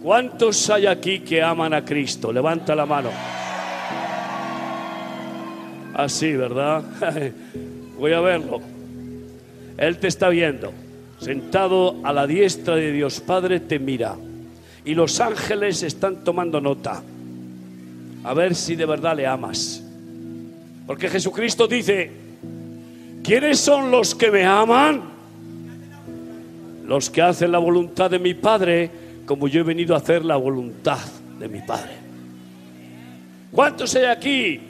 ¿Cuántos hay aquí que aman a Cristo? Levanta la mano. Así, ¿verdad? Voy a verlo. Él te está viendo. Sentado a la diestra de Dios Padre te mira. Y los ángeles están tomando nota. A ver si de verdad le amas. Porque Jesucristo dice, ¿quiénes son los que me aman? Los que hacen la voluntad de mi Padre, como yo he venido a hacer la voluntad de mi Padre. ¿Cuántos hay aquí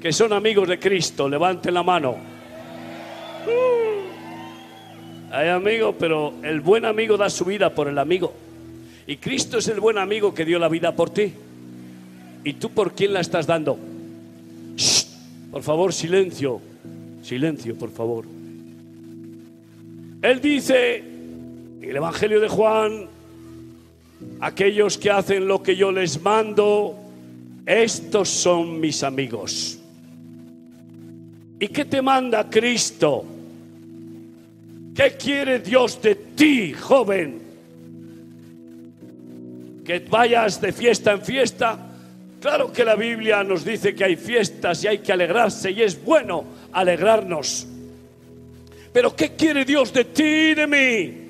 que son amigos de Cristo? Levanten la mano. Uh, hay amigos, pero el buen amigo da su vida por el amigo. Y Cristo es el buen amigo que dio la vida por ti. ¿Y tú por quién la estás dando? por favor, silencio. Silencio, por favor. Él dice en el Evangelio de Juan, aquellos que hacen lo que yo les mando, estos son mis amigos. ¿Y qué te manda Cristo? ¿Qué quiere Dios de ti, joven? Que vayas de fiesta en fiesta. Claro que la Biblia nos dice que hay fiestas y hay que alegrarse y es bueno alegrarnos. Pero ¿qué quiere Dios de ti y de mí?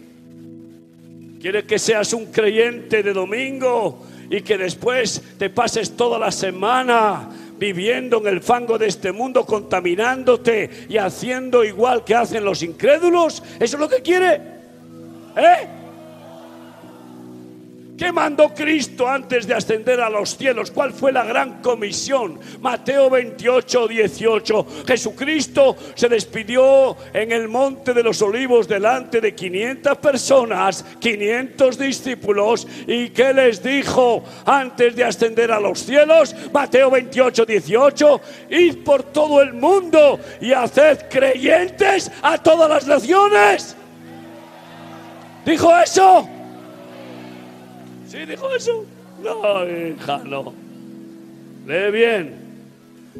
Quiere que seas un creyente de domingo y que después te pases toda la semana viviendo en el fango de este mundo, contaminándote y haciendo igual que hacen los incrédulos. ¿Eso es lo que quiere? ¿Eh? ¿Qué mandó Cristo antes de ascender a los cielos? ¿Cuál fue la gran comisión? Mateo 28, 18. Jesucristo se despidió en el monte de los olivos delante de 500 personas, 500 discípulos. ¿Y qué les dijo antes de ascender a los cielos? Mateo 28, 18. Id por todo el mundo y haced creyentes a todas las naciones. ¿Dijo eso? ¿Sí dijo eso? No, hija, no. Lee bien.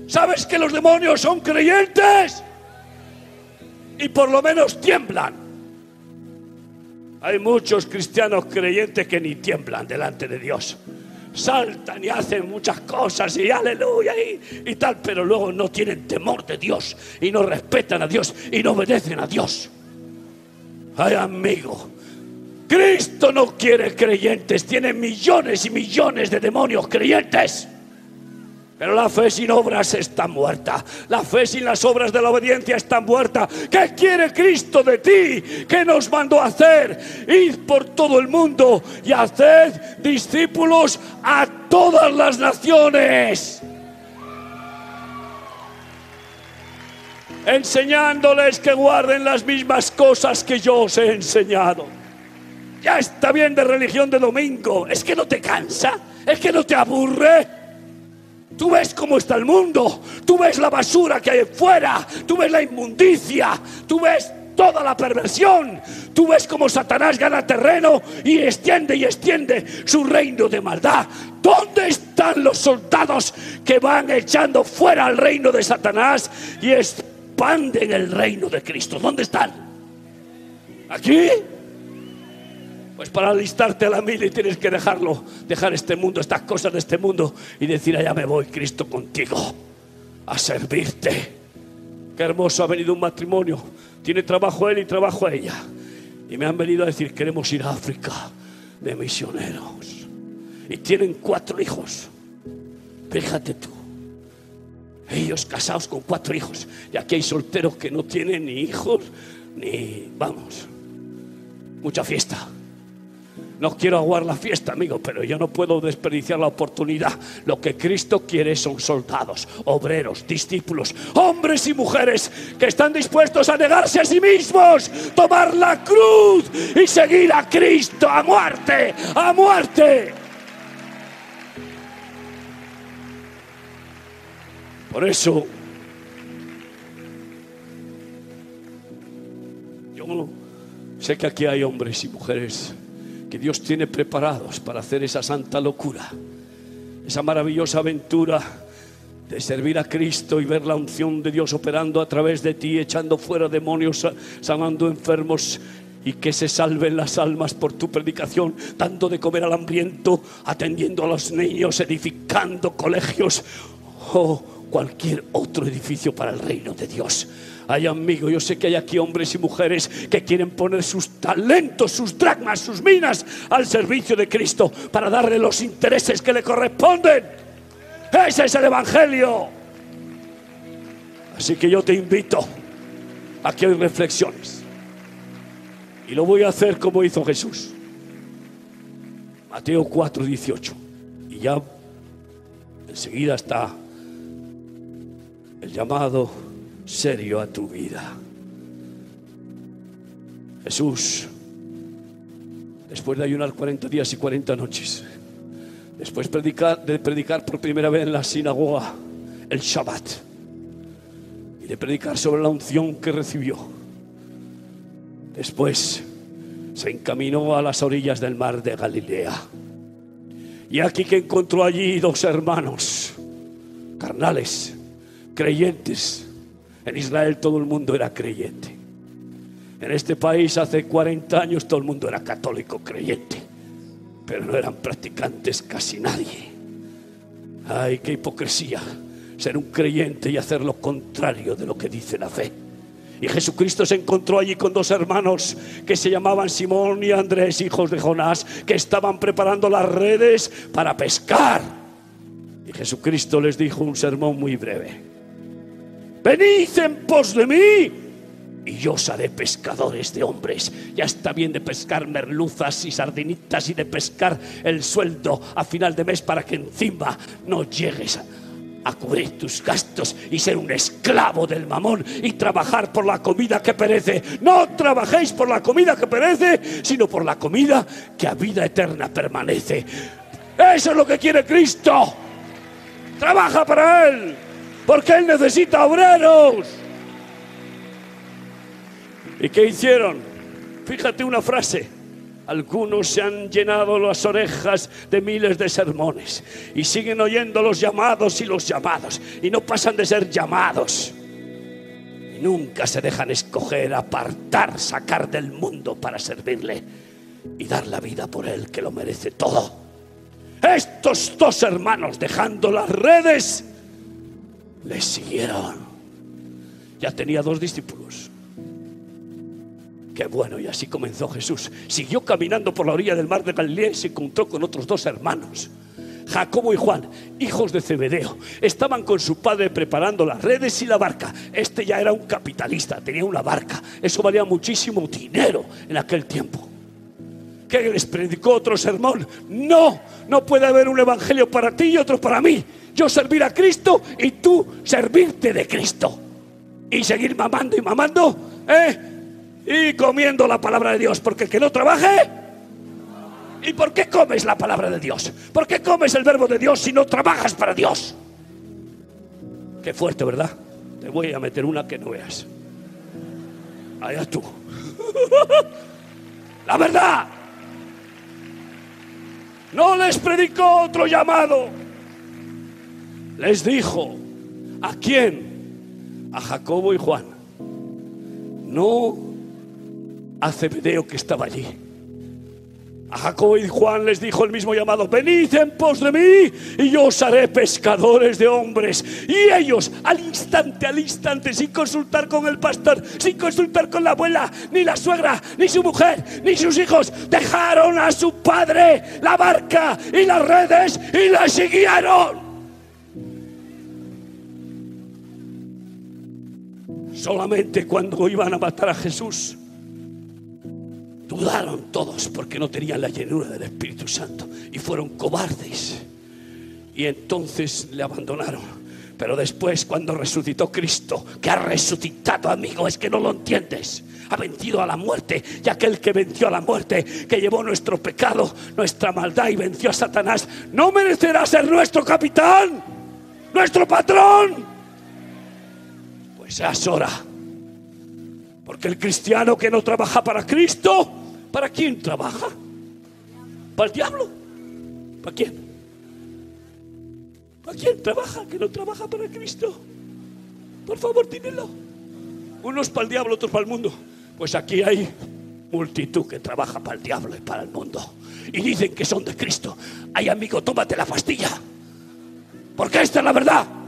¿Sabes que los demonios son creyentes? Y por lo menos tiemblan. Hay muchos cristianos creyentes que ni tiemblan delante de Dios. Saltan y hacen muchas cosas y aleluya y, tal, pero luego no tienen temor de Dios y no respetan a Dios y no obedecen a Dios. Ay, amigo, Cristo no quiere creyentes, tiene millones y millones de demonios creyentes. Pero la fe sin obras está muerta. La fe sin las obras de la obediencia está muerta. ¿Qué quiere Cristo de ti? ¿Qué nos mandó a hacer? Id por todo el mundo y haced discípulos a todas las naciones. Enseñándoles que guarden las mismas cosas que yo os he enseñado. Ya está bien de religión de domingo. Es que no te cansa. Es que no te aburre. Tú ves cómo está el mundo. Tú ves la basura que hay fuera. Tú ves la inmundicia. Tú ves toda la perversión. Tú ves cómo Satanás gana terreno y extiende y extiende su reino de maldad. ¿Dónde están los soldados que van echando fuera al reino de Satanás y expanden el reino de Cristo? ¿Dónde están? ¿Aquí? Pues para alistarte a la mil y tienes que dejarlo, dejar este mundo, estas cosas de este mundo y decir, allá me voy, Cristo, contigo, a servirte. Qué hermoso ha venido un matrimonio. Tiene trabajo él y trabajo ella. Y me han venido a decir, queremos ir a África de misioneros. Y tienen cuatro hijos. Fíjate tú. Ellos casados con cuatro hijos. Y aquí hay solteros que no tienen ni hijos, ni, vamos, mucha fiesta. No quiero aguar la fiesta, amigo, pero yo no puedo desperdiciar la oportunidad. Lo que Cristo quiere son soldados, obreros, discípulos, hombres y mujeres que están dispuestos a negarse a sí mismos, tomar la cruz y seguir a Cristo a muerte, a muerte. Por eso, yo sé que aquí hay hombres y mujeres que Dios tiene preparados para hacer esa santa locura, esa maravillosa aventura de servir a Cristo y ver la unción de Dios operando a través de ti, echando fuera demonios, sanando enfermos y que se salven las almas por tu predicación, dando de comer al hambriento, atendiendo a los niños, edificando colegios. O cualquier otro edificio para el reino de Dios. Ay, amigo, yo sé que hay aquí hombres y mujeres que quieren poner sus talentos, sus dracmas, sus minas al servicio de Cristo para darle los intereses que le corresponden. Ese es el Evangelio. Así que yo te invito a que hoy reflexiones. Y lo voy a hacer como hizo Jesús. Mateo 4, 18. Y ya enseguida está el llamado serio a tu vida. Jesús, después de ayunar 40 días y 40 noches, después de predicar por primera vez en la sinagoga el Shabbat y de predicar sobre la unción que recibió, después se encaminó a las orillas del mar de Galilea. Y aquí que encontró allí dos hermanos carnales, creyentes, en Israel todo el mundo era creyente. En este país hace 40 años todo el mundo era católico creyente, pero no eran practicantes casi nadie. Ay, qué hipocresía ser un creyente y hacer lo contrario de lo que dice la fe. Y Jesucristo se encontró allí con dos hermanos que se llamaban Simón y Andrés, hijos de Jonás, que estaban preparando las redes para pescar. Y Jesucristo les dijo un sermón muy breve venid en pos de mí y yo os pescadores de hombres. Ya está bien de pescar merluzas y sardinitas y de pescar el sueldo a final de mes para que encima no llegues a, cubrir tus gastos y ser un esclavo del mamón y trabajar por la comida que perece. No trabajéis por la comida que perece, sino por la comida que a vida eterna permanece. Eso es lo que quiere Cristo. Trabaja para Él porque Él necesita obreros. ¿Y qué hicieron? Fíjate una frase. Algunos se han llenado las orejas de miles de sermones y siguen oyendo los llamados y los llamados y no pasan de ser llamados. Y nunca se dejan escoger, apartar, sacar del mundo para servirle y dar la vida por él que lo merece todo. Estos dos hermanos dejando las redes le siguieron. Ya tenía dos discípulos. Qué bueno, y así comenzó Jesús. Siguió caminando por la orilla del mar de Galilea y se encontró con otros dos hermanos. Jacobo y Juan, hijos de Zebedeo, estaban con su padre preparando las redes y la barca. Este ya era un capitalista, tenía una barca. Eso valía muchísimo dinero en aquel tiempo. ¿Qué les predicó otro sermón? No, no puede haber un evangelio para ti y otro para mí yo servir a Cristo y tú servirte de Cristo. Y seguir mamando y mamando, ¿eh? Y comiendo la palabra de Dios, porque el que no trabaje. ¿Y por qué comes la palabra de Dios? ¿Por qué comes el verbo de Dios si no trabajas para Dios? Qué fuerte, ¿verdad? Te voy a meter una que no veas. Allá tú. la verdad. No les predicó otro llamado les dijo, ¿a quién? A Jacobo y Juan. No a Zebedeo que estaba allí. A Jacobo y Juan les dijo el mismo llamado, venid en pos de mí y yo os haré pescadores de hombres. Y ellos al instante, al instante, sin consultar con el pastor, sin consultar con la abuela, ni la suegra, ni su mujer, ni sus hijos, dejaron a su padre la barca y las redes y la siguieron. Solamente cuando iban a matar a Jesús, dudaron todos porque no tenían la llenura del Espíritu Santo y fueron cobardes. Y entonces le abandonaron. Pero después, cuando resucitó Cristo, que ha resucitado, amigo, es que no lo entiendes. Ha vencido a la muerte. Y aquel que venció a la muerte, que llevó nuestro pecado, nuestra maldad y venció a Satanás, no merecerá ser nuestro capitán, nuestro patrón seas hora. Porque el cristiano que no trabaja para Cristo, ¿para quién trabaja? ¿Para el diablo? ¿Para quién? ¿Para quién trabaja que no trabaja para Cristo? Por favor, dímelo. Unos para el diablo, otros para el mundo. Pues aquí hay multitud que trabaja para el diablo y para el mundo. Y dicen que son de Cristo. Ay, amigo, tómate la pastilla. Porque esta es la verdad.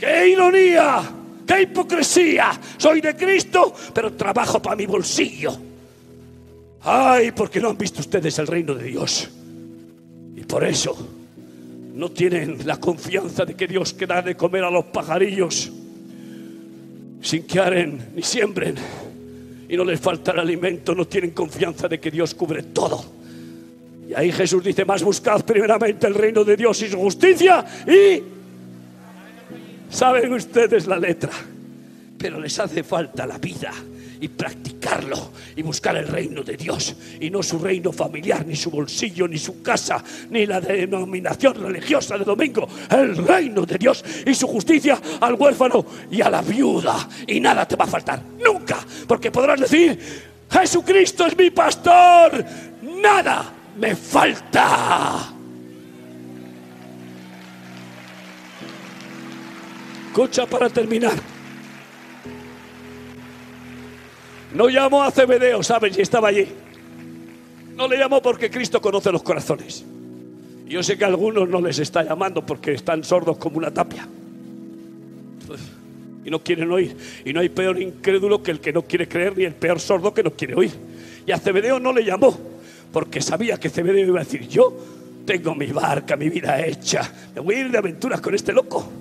¡Qué ironía! ¡Qué hipocresía! Soy de Cristo, pero trabajo para mi bolsillo. Ay, porque no han visto ustedes el reino de Dios. Y por eso no tienen la confianza de que Dios que da de comer a los pajarillos sin que aren ni siembren y no les falta el alimento, no tienen confianza de que Dios cubre todo. Y ahí Jesús dice, más buscad primeramente el reino de Dios y su justicia y... Saben ustedes la letra, pero les hace falta la vida y practicarlo y buscar el reino de Dios y no su reino familiar, ni su bolsillo, ni su casa, ni la denominación religiosa de domingo, el reino de Dios y su justicia al huérfano y a la viuda y nada te va a faltar, nunca, porque podrás decir, Jesucristo es mi pastor, nada me falta. Escucha para terminar. No llamó a Cebedeo, ¿sabes? Y estaba allí. No le llamó porque Cristo conoce los corazones. Yo sé que a algunos no les está llamando porque están sordos como una tapia. Y no quieren oír. Y no hay peor incrédulo que el que no quiere creer, ni el peor sordo que no quiere oír. Y a Cebedeo no le llamó porque sabía que Cebedeo iba a decir: Yo tengo mi barca, mi vida hecha. Me voy a ir de aventuras con este loco.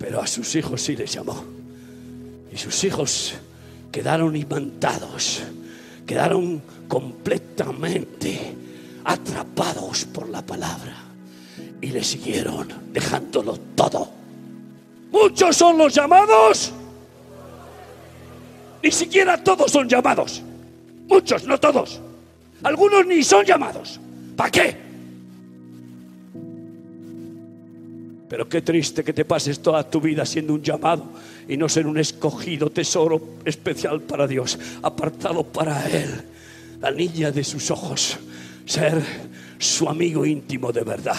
Pero a sus hijos sí les llamó. Y sus hijos quedaron imantados, quedaron completamente atrapados por la palabra y le siguieron dejándolo todo. Muchos son los llamados, ni siquiera todos son llamados. Muchos, no todos. Algunos ni son llamados. ¿Para qué? Pero qué triste que te pases toda tu vida siendo un llamado y no ser un escogido tesoro especial para Dios, apartado para Él, la niña de sus ojos, ser su amigo íntimo de verdad,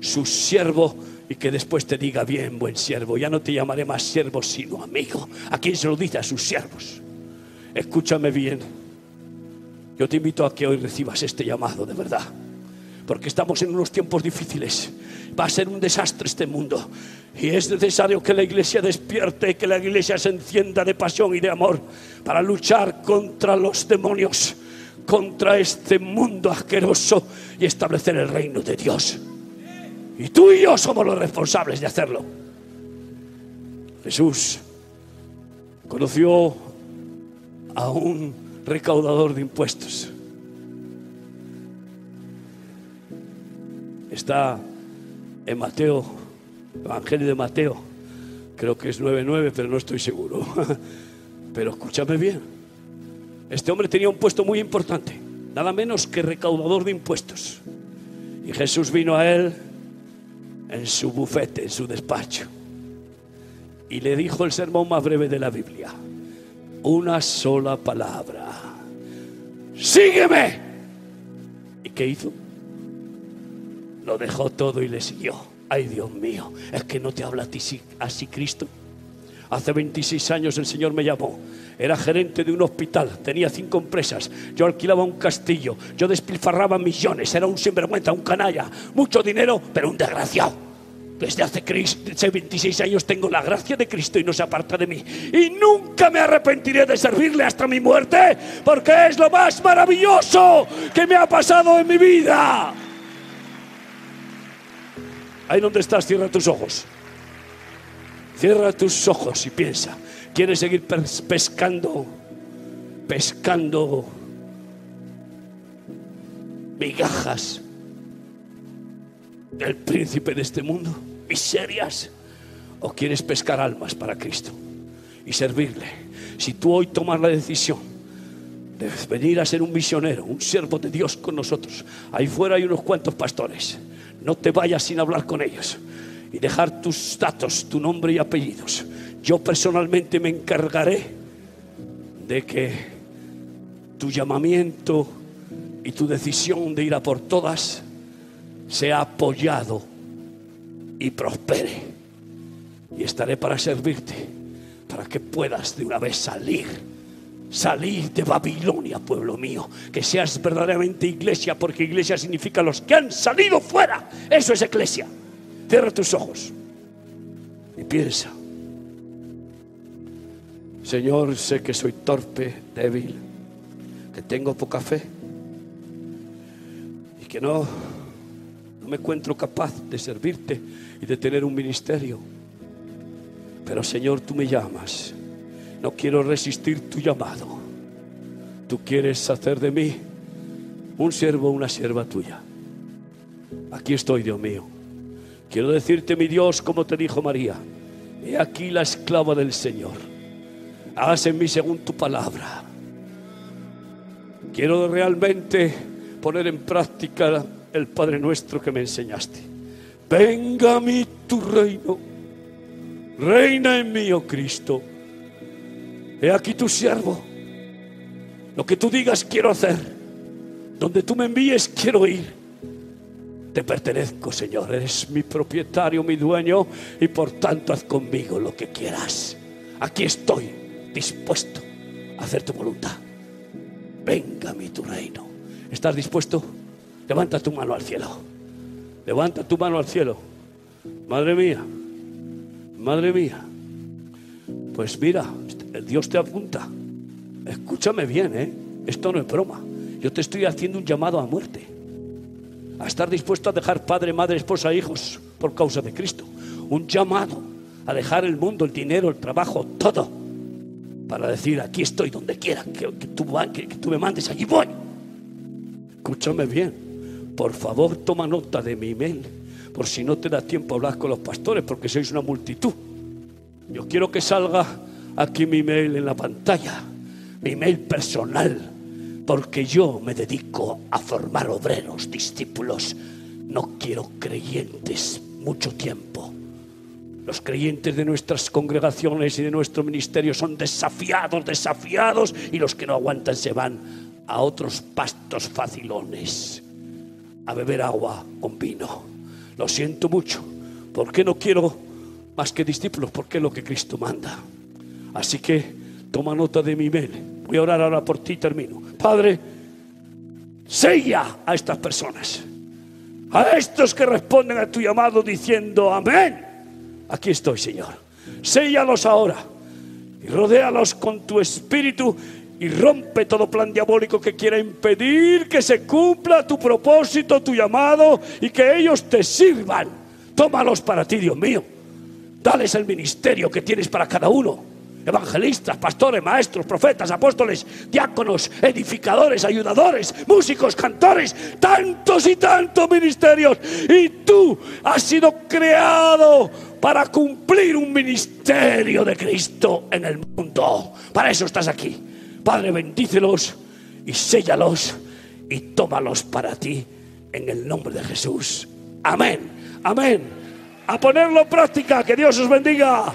su siervo y que después te diga bien, buen siervo, ya no te llamaré más siervo sino amigo. ¿A quién se lo dice? A sus siervos. Escúchame bien. Yo te invito a que hoy recibas este llamado de verdad porque estamos en unos tiempos difíciles. Va a ser un desastre este mundo. Y es necesario que la iglesia despierte, que la iglesia se encienda de pasión y de amor para luchar contra los demonios, contra este mundo asqueroso y establecer el reino de Dios. Y tú y yo somos los responsables de hacerlo. Jesús conoció a un recaudador de impuestos Está en Mateo, Evangelio de Mateo, creo que es 9.9, pero no estoy seguro. Pero escúchame bien, este hombre tenía un puesto muy importante, nada menos que recaudador de impuestos. Y Jesús vino a él en su bufete, en su despacho, y le dijo el sermón más breve de la Biblia, una sola palabra, sígueme. ¿Y qué hizo? Lo dejó todo y le siguió. Ay, Dios mío, es que no te habla así Cristo. Hace 26 años el Señor me llamó. Era gerente de un hospital, tenía cinco empresas, yo alquilaba un castillo, yo despilfarraba millones, era un sinvergüenza, un canalla, mucho dinero, pero un desgraciado. Desde hace, hace 26 años tengo la gracia de Cristo y no se aparta de mí. Y nunca me arrepentiré de servirle hasta mi muerte, porque es lo más maravilloso que me ha pasado en mi vida. Ahí donde estás, cierra tus ojos. Cierra tus ojos y piensa. ¿Quieres seguir pescando? Pescando migajas del príncipe de este mundo, miserias, o quieres pescar almas para Cristo y servirle. Si tú hoy tomas la decisión de venir a ser un misionero, un siervo de Dios con nosotros, ahí fuera hay unos cuantos pastores no te vayas sin hablar con ellos y dejar tus datos, tu nombre y apellidos. Yo personalmente me encargaré de que tu llamamiento y tu decisión de ir a por todas sea apoyado y prospere. Y estaré para servirte, para que puedas de una vez salir Salir de Babilonia, pueblo mío, que seas verdaderamente iglesia, porque iglesia significa los que han salido fuera. Eso es iglesia. Cierra tus ojos y piensa. Señor, sé que soy torpe, débil, que tengo poca fe y que no, no me encuentro capaz de servirte y de tener un ministerio. Pero Señor, tú me llamas. No quiero resistir tu llamado. Tú quieres hacer de mí un siervo, una sierva tuya. Aquí estoy, Dios mío. Quiero decirte, mi Dios, como te dijo María, he aquí la esclava del Señor Hágase en mí según tu palabra. Quiero realmente poner en práctica el Padre nuestro que me enseñaste. Venga a mí tu reino. Reina en mí, oh Cristo. He aquí tu siervo. Lo que tú digas quiero hacer. Donde tú me envíes quiero ir. Te pertenezco, Señor. Eres mi propietario, mi dueño. Y por tanto haz conmigo lo que quieras. Aquí estoy dispuesto a hacer tu voluntad. Venga a mí tu reino. ¿Estás dispuesto? Levanta tu mano al cielo. Levanta tu mano al cielo. Madre mía, madre mía. Pues mira, Dios te apunta. Escúchame bien, ¿eh? Esto no es broma. Yo te estoy haciendo un llamado a muerte. A estar dispuesto a dejar padre, madre, esposa, hijos por causa de Cristo. Un llamado a dejar el mundo, el dinero, el trabajo, todo para decir, aquí estoy donde quiera que, tú, que, tú me mandes, allí voy. Escúchame bien, por favor toma nota de mi email, por si no te da tiempo a hablar con los pastores, porque sois una multitud. Yo quiero que salga aquí mi email en la pantalla, mi email personal, porque yo me dedico a formar obreros, discípulos. No quiero creyentes mucho tiempo. Los creyentes de nuestras congregaciones y de nuestro ministerio son desafiados, desafiados, y los que no aguantan se van a otros pastos facilones, a beber agua con vino. Lo siento mucho, porque no quiero más que discípulos, porque es lo que Cristo manda. Así que toma nota de mi email. Voy a orar ahora por ti y termino. Padre, sella a estas personas, a estos que responden a tu llamado diciendo amén Aquí estoy, Señor. Séllalos ahora y rodéalos con tu espíritu y rompe todo plan diabólico que quiera impedir que se cumpla tu propósito, tu llamado y que ellos te sirvan. Tómalos para ti, Dios mío. Dales el ministerio que tienes para cada uno evangelistas, pastores, maestros, profetas, apóstoles, diáconos, edificadores, ayudadores, músicos, cantores, tantos y tantos ministerios. Y tú has sido creado para cumplir un ministerio de Cristo en el mundo. Para eso estás aquí. Padre, bendícelos y séllalos y tómalos para ti en el nombre de Jesús. Amén. Amén. A ponerlo en práctica. Que Dios os bendiga.